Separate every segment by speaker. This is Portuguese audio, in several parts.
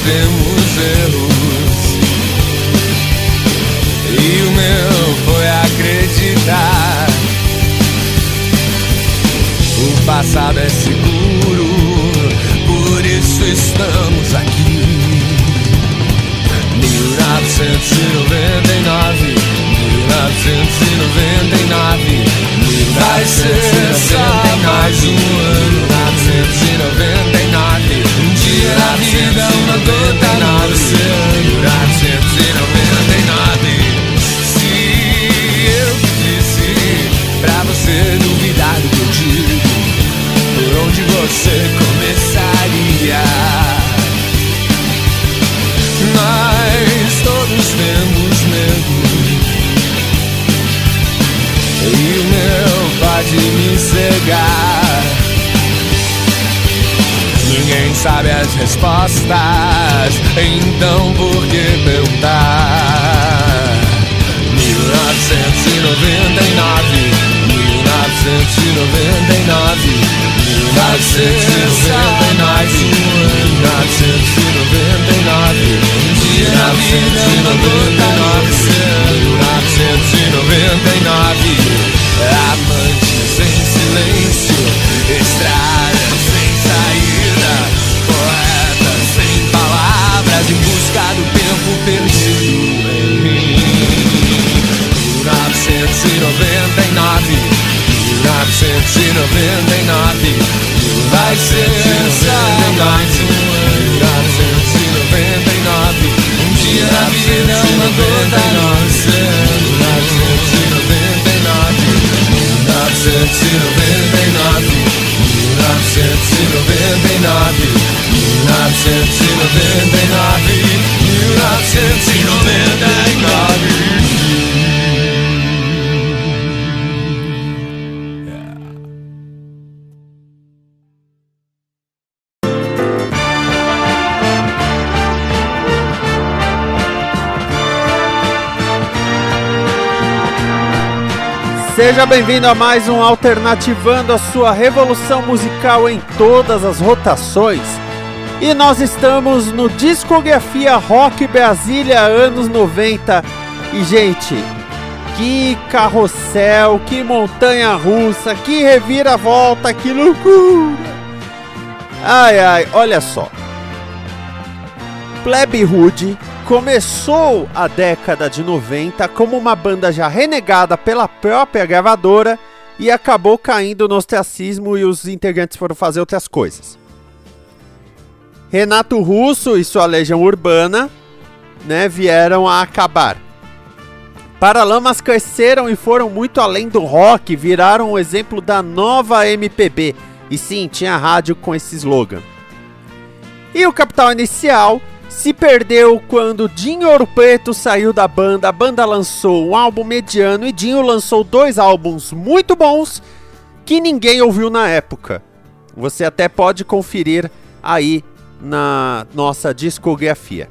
Speaker 1: Cometemos erros. E o meu foi acreditar. O passado é seguro, por isso estamos aqui. 1999, 1999, vai ser mais um ano.
Speaker 2: Seja bem-vindo a mais um Alternativando a sua revolução musical em todas as rotações. E nós estamos no Discografia Rock Brasília anos 90. E gente, que carrossel, que montanha russa, que reviravolta, que loucura! Ai ai, olha só. Plebe Hood começou a década de 90 como uma banda já renegada pela própria gravadora e acabou caindo no ostracismo e os integrantes foram fazer outras coisas. Renato Russo e sua legião urbana né, vieram a acabar. Paralamas cresceram e foram muito além do rock, viraram o exemplo da nova MPB. E sim, tinha rádio com esse slogan. E o Capital Inicial se perdeu quando Dinho Ouro Preto saiu da banda, a banda lançou um álbum mediano e Dinho lançou dois álbuns muito bons que ninguém ouviu na época. Você até pode conferir aí na nossa discografia.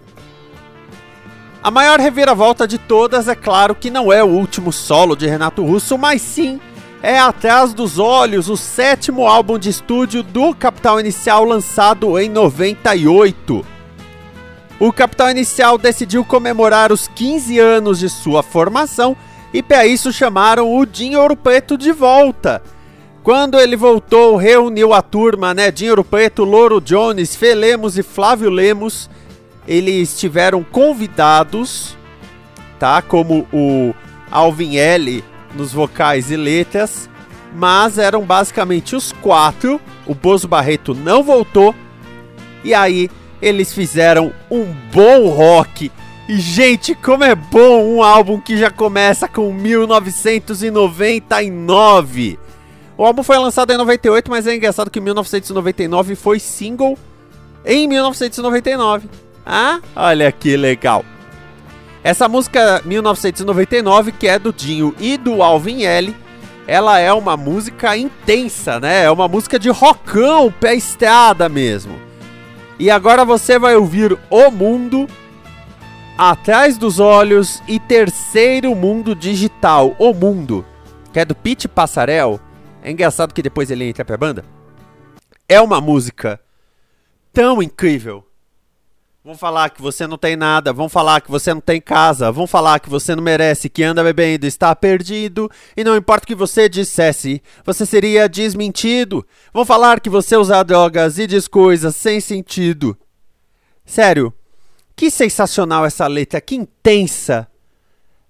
Speaker 2: A maior reviravolta de todas é claro que não é o último solo de Renato Russo, mas sim é Atrás dos Olhos, o sétimo álbum de estúdio do Capital Inicial lançado em 98. O Capital Inicial decidiu comemorar os 15 anos de sua formação e para isso chamaram o Dinho Ouro Preto de volta. Quando ele voltou, reuniu a turma, né? Dinho Ouro Preto, Louro Jones, Felemos e Flávio Lemos. Eles tiveram convidados, tá? Como o Alvin L nos vocais e letras, mas eram basicamente os quatro. O Bozo Barreto não voltou. E aí eles fizeram um bom rock. E gente, como é bom um álbum que já começa com 1999. O álbum foi lançado em 98, mas é engraçado que 1999 foi single em 1999. Ah, olha que legal. Essa música 1999, que é do Dinho e do Alvin L, ela é uma música intensa, né? É uma música de rockão, pé estrada mesmo. E agora você vai ouvir O Mundo, Atrás dos Olhos e Terceiro Mundo Digital, O Mundo, que é do Pete Passarel. É engraçado que depois ele entra pra banda. É uma música tão incrível Vão falar que você não tem nada, vão falar que você não tem casa, vão falar que você não merece, que anda bebendo, está perdido, e não importa o que você dissesse, você seria desmentido. Vão falar que você usa drogas e diz coisas sem sentido. Sério, que sensacional essa letra, que intensa.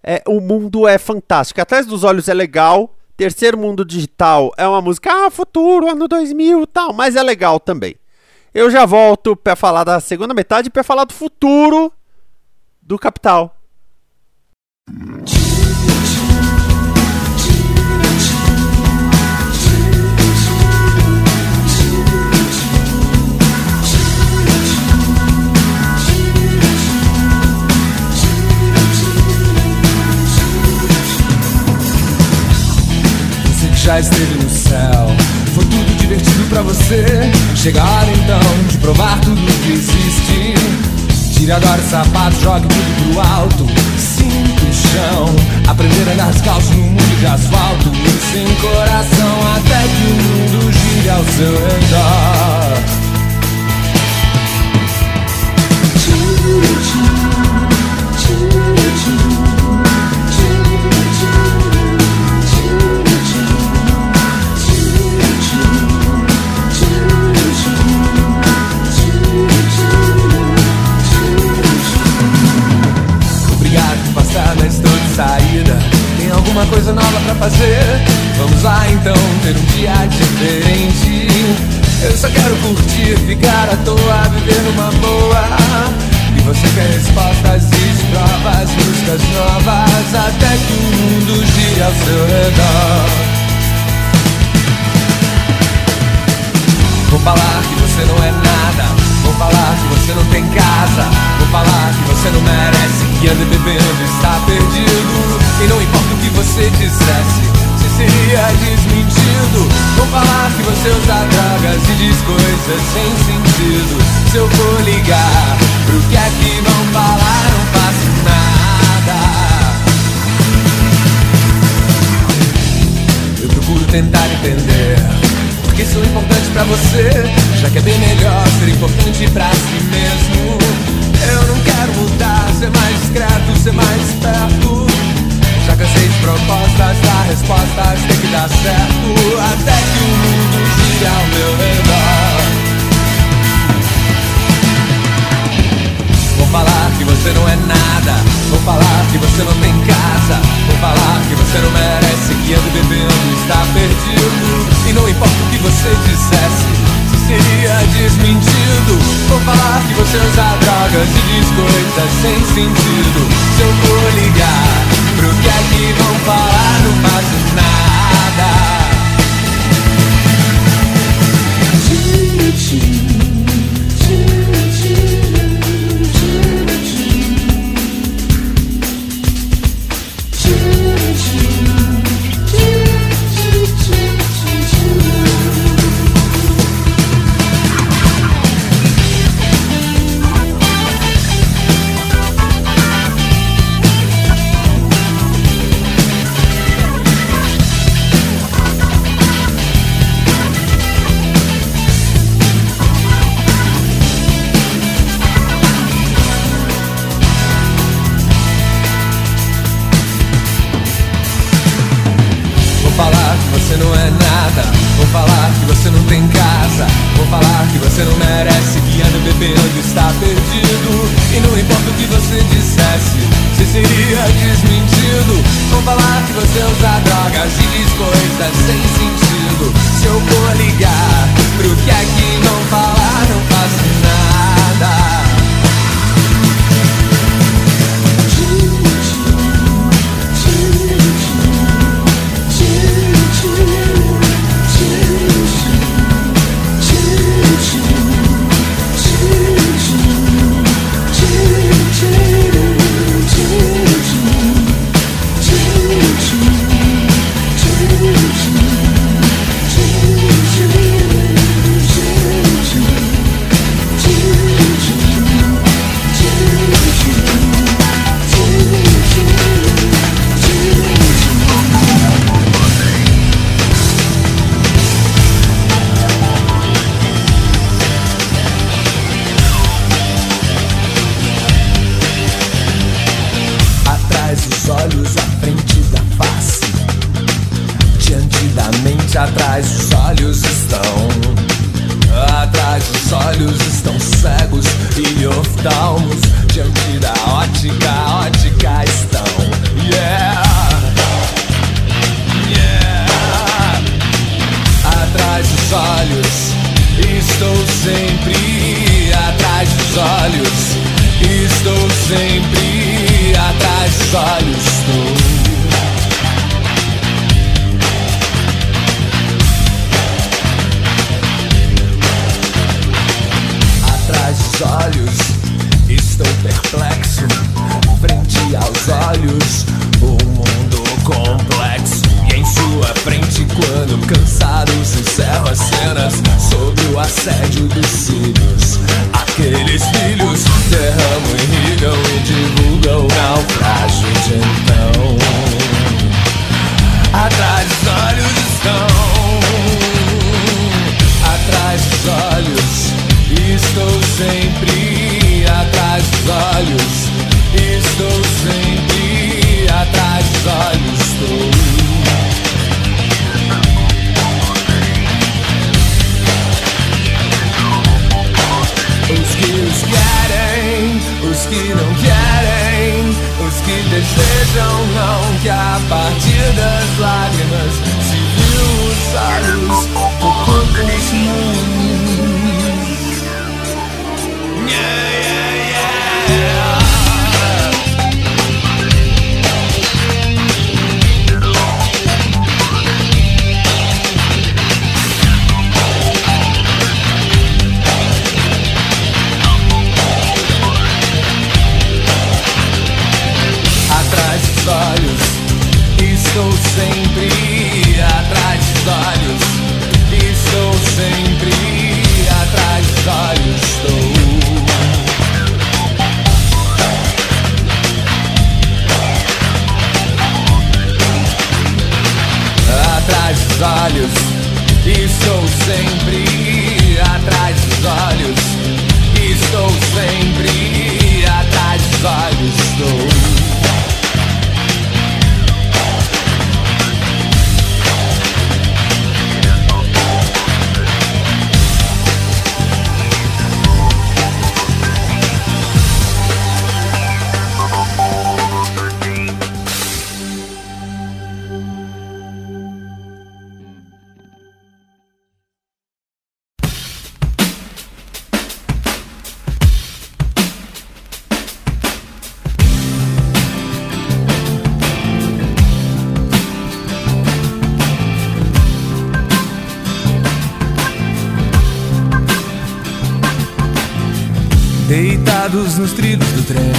Speaker 2: É, o mundo é fantástico. Atrás dos olhos é legal. Terceiro mundo digital é uma música, ah, futuro, ano 2000 e tal, mas é legal também. Eu já volto para falar da segunda metade para falar do futuro do capital.
Speaker 1: Você já esteve no céu, pra você. Chegar então de provar tudo que existe. Tire agora o sapato, jogue tudo pro alto. Sinta o chão. Aprender a andar descalço no mundo de asfalto. Sem coração até que o mundo gire ao seu redor. Vou falar que você não é nada. Vou falar que você não tem casa. Vou falar que você não merece. Que anda bebendo está perdido. E não importa o que você dissesse, você seria desmentido. Vou falar que você usa drogas e diz coisas sem sentido. Se eu for ligar, pro que é que vão falar? Não faço nada. Eu procuro tentar entender Porque sou importante pra você. Já que é bem melhor ser importante pra si mesmo. Eu não quero mudar, ser mais discreto, ser mais esperto. Já cansei de propostas, dar respostas, tem que dar certo. Até que o mundo gire ao meu redor falar que você não é nada. Vou falar que você não tem casa. Vou falar que você não merece. Que anda bebendo está perdido. E não importa o que você dissesse, você seria desmentido. Vou falar que você usa drogas e diz coisas sem sentido. Se eu for ligar, pro que é que vão falar? Não faço nada. está perdido. E não importa o que você dissesse Você seria desmentido. Vão falar que você usa drogas E diz coisas sem sentido. Se eu for ligar pro que é que não falaram Faço Cansado, encerro as cenas Sob o assédio do sul Parados nos trilhos do trem,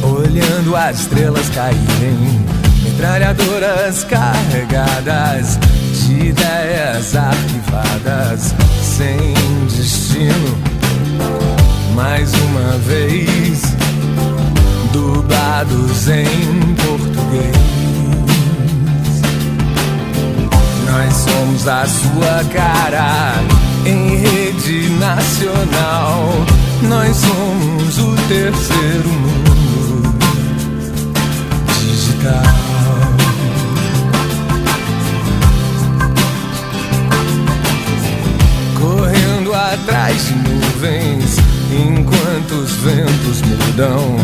Speaker 1: olhando as estrelas caírem, metralhadoras carregadas de ideias arquivadas, sem destino. Mais uma vez, dublados em português. Nós somos a sua cara em rede nacional nós somos o terceiro mundo digital. Correndo atrás de nuvens, enquanto os ventos mudam.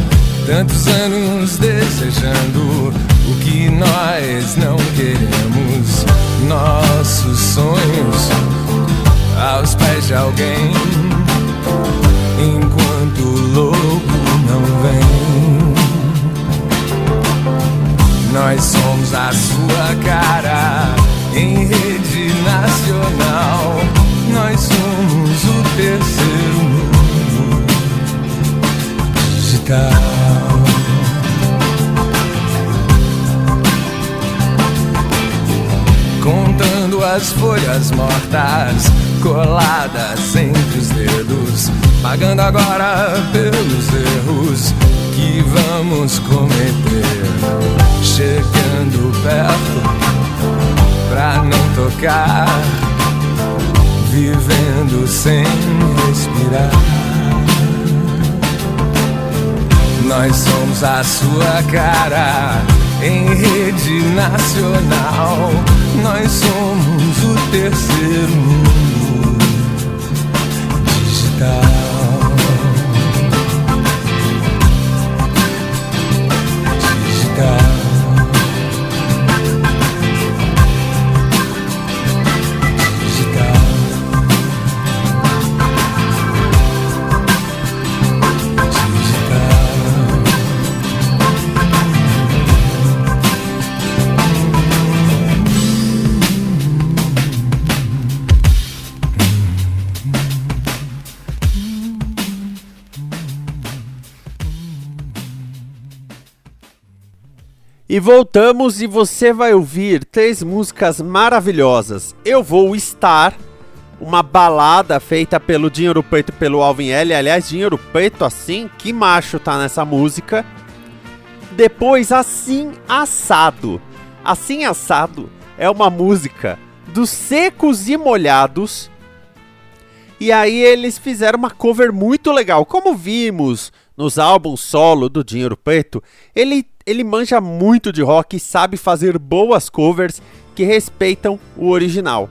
Speaker 1: Tantos anos desejando o que nós não queremos. Nossos sonhos aos pés de alguém o louco não vem. Nós somos a sua cara em rede nacional. Nós somos o terceiro mundo digital. Contando as folhas mortas coladas entre os dedos, pagando agora pelos erros que vamos cometer. Chegando perto pra não tocar, vivendo sem respirar. Nós somos a sua cara em rede nacional. Nós somos o terceiro mundo digital.
Speaker 2: E voltamos e você vai ouvir três músicas maravilhosas. Eu vou estar uma balada feita pelo Dinheiro Preto e pelo Alvin L. Aliás, Dinheiro Preto assim, que macho tá nessa música. Depois Assim Assado. Assim Assado é uma música dos Secos e Molhados. E aí eles fizeram uma cover muito legal. Como vimos nos álbuns solo do Dinheiro Preto, ele, ele manja muito de rock e sabe fazer boas covers que respeitam o original.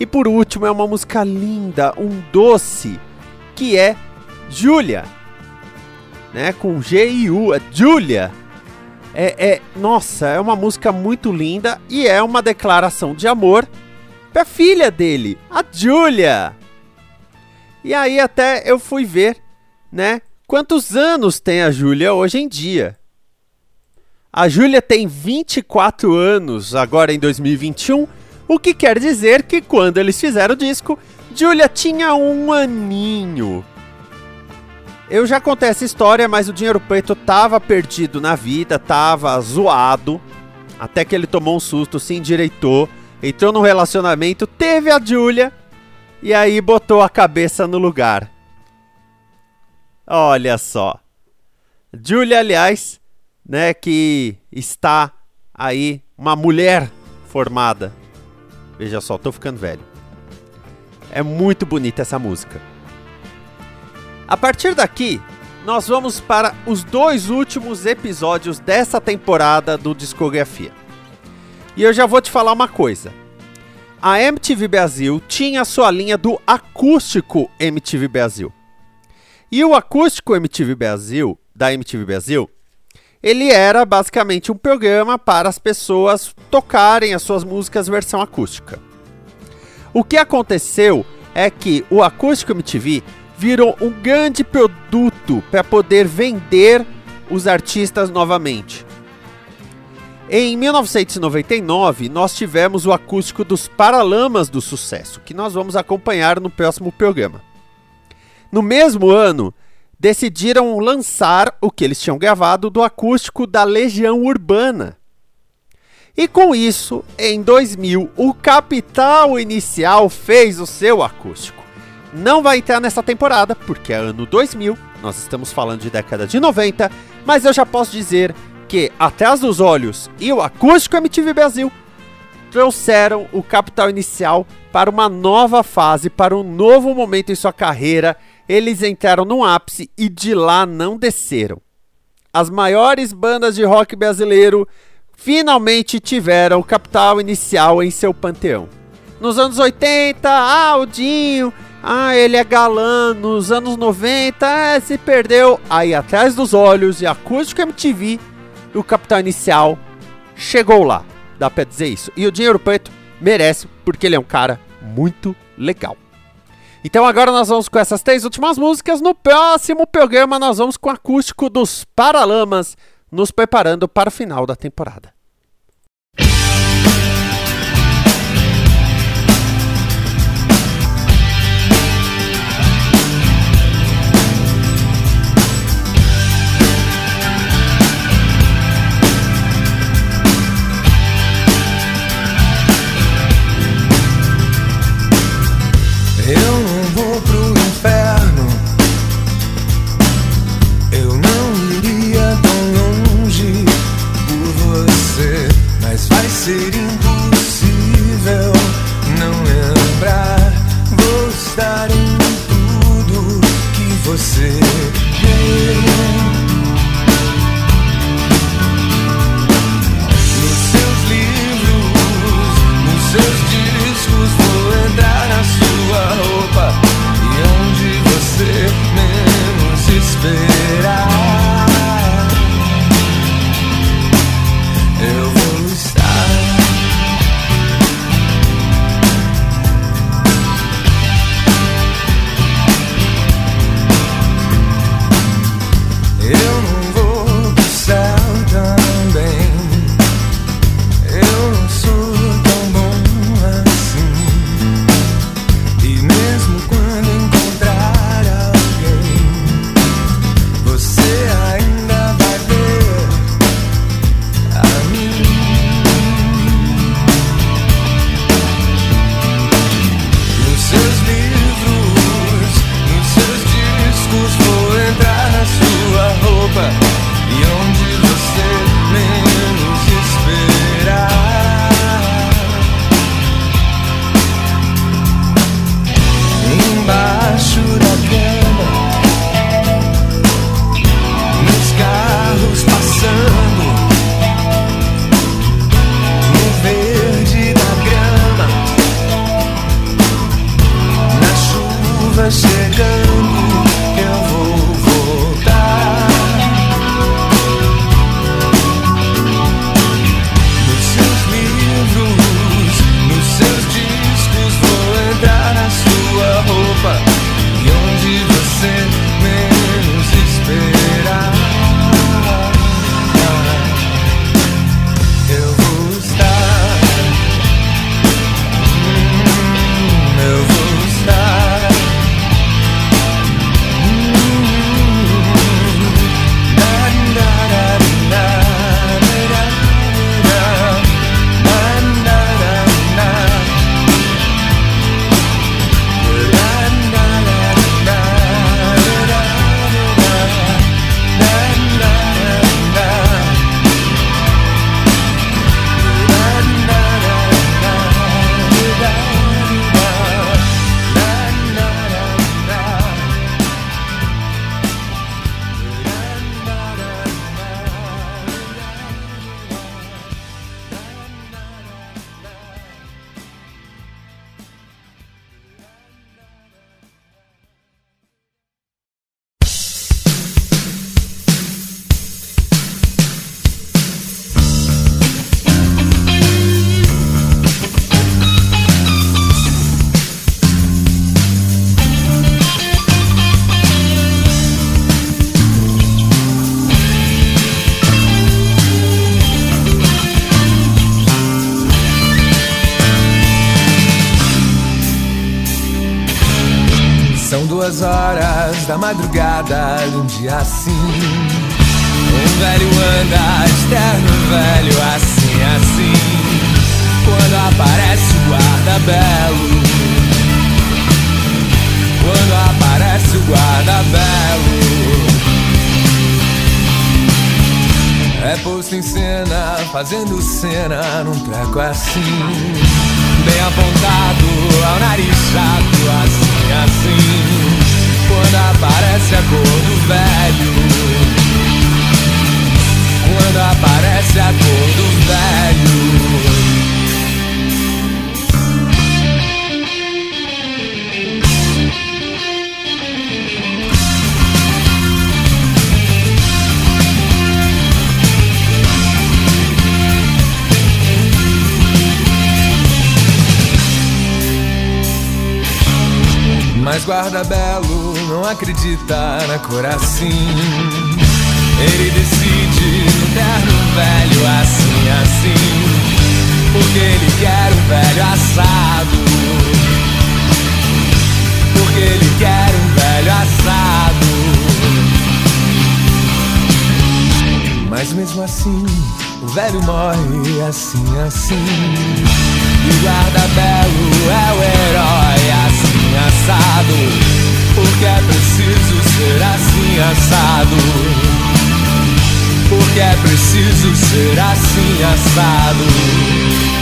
Speaker 2: E por último é uma música linda, um doce, que é Julia. Né, com G I U, é Julia. É, é, nossa, é uma música muito linda e é uma declaração de amor pra filha dele, a Julia. E aí até eu fui ver, né, quantos anos tem a Júlia hoje em dia. A Júlia tem 24 anos agora em 2021, o que quer dizer que quando eles fizeram o disco, Júlia tinha um aninho. Eu já contei essa história, mas o Dinheiro Preto tava perdido na vida, tava zoado, até que ele tomou um susto, se endireitou, entrou no relacionamento, teve a Júlia e aí botou a cabeça no lugar. Olha só. Julia, aliás, né, que está aí uma mulher formada. Veja só, tô ficando velho. É muito bonita essa música. A partir daqui, nós vamos para os dois últimos episódios dessa temporada do Discografia. E eu já vou te falar uma coisa. A MTV Brasil tinha sua linha do acústico MTV Brasil. E o acústico MTV Brasil, da MTV Brasil, ele era basicamente um programa para as pessoas tocarem as suas músicas versão acústica. O que aconteceu é que o acústico MTV virou um grande produto para poder vender os artistas novamente. Em 1999, nós tivemos o acústico dos Paralamas do Sucesso, que nós vamos acompanhar no próximo programa. No mesmo ano, decidiram lançar o que eles tinham gravado do acústico da Legião Urbana. E com isso, em 2000, o Capital Inicial fez o seu acústico. Não vai entrar nessa temporada, porque é ano 2000, nós estamos falando de década de 90, mas eu já posso dizer que Atrás dos Olhos e o Acústico MTV Brasil trouxeram o Capital Inicial para uma nova fase, para um novo momento em sua carreira. Eles entraram no ápice e de lá não desceram. As maiores bandas de rock brasileiro finalmente tiveram o Capital Inicial em seu panteão. Nos anos 80, ah, o Dinho
Speaker 1: Ah, ele é galã nos anos 90, é, se perdeu. Aí atrás dos olhos e acústico MTV, o Capitão Inicial chegou lá. Dá pra dizer isso. E o Dinheiro Preto merece, porque ele é um cara muito legal. Então agora nós vamos com essas três últimas músicas. No próximo programa nós vamos com o acústico dos Paralamas, nos preparando para o final da temporada.
Speaker 3: Madrugada de um dia assim. Um velho anda, externo velho, assim, assim. Quando aparece o guarda belo. Quando aparece o guarda belo. É posto em cena, fazendo cena num treco assim. Bem apontado ao nariz chato, assim, assim. Quando aparece a cor do velho. Quando aparece a cor do velho.
Speaker 1: mas guarda belo, não acredita na cor assim. Ele decide no terno velho assim, assim, porque ele quer um velho assado. Porque ele quer um velho assado. Mas mesmo assim, o velho morre assim, assim. E o guarda belo é o herói assim assim assado. Porque é preciso ser assim assado. Porque é preciso ser assim assado.